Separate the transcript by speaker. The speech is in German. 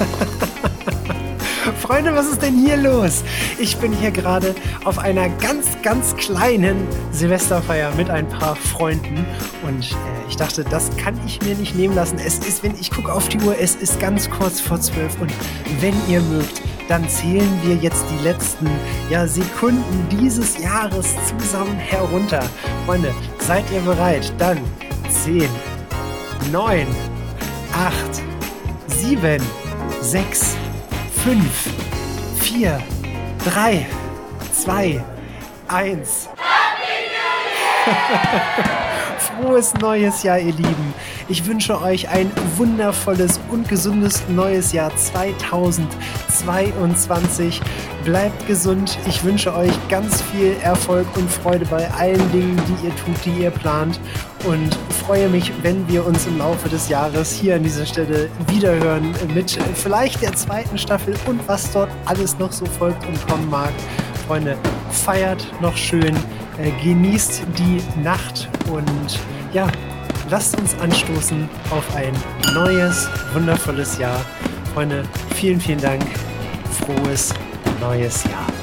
Speaker 1: Freunde, was ist denn hier los? Ich bin hier gerade auf einer ganz, ganz kleinen Silvesterfeier mit ein paar Freunden und äh, ich dachte, das kann ich mir nicht nehmen lassen. Es ist, wenn ich gucke auf die Uhr, es ist ganz kurz vor zwölf und wenn ihr mögt, dann zählen wir jetzt die letzten ja, Sekunden dieses Jahres zusammen herunter. Freunde, seid ihr bereit? Dann 10, 9, 8, 7, 6, 5, 4, 3, 2, 1. Frohes neues Jahr, ihr Lieben. Ich wünsche euch ein wundervolles und gesundes neues Jahr 2022. Bleibt gesund. Ich wünsche euch ganz viel Erfolg und Freude bei allen Dingen, die ihr tut, die ihr plant. Und freue mich, wenn wir uns im Laufe des Jahres hier an dieser Stelle wiederhören mit vielleicht der zweiten Staffel und was dort alles noch so folgt und kommen mag. Freunde, feiert noch schön, genießt die Nacht und ja, lasst uns anstoßen auf ein neues, wundervolles Jahr. Freunde, vielen, vielen Dank. Frohes neues Jahr.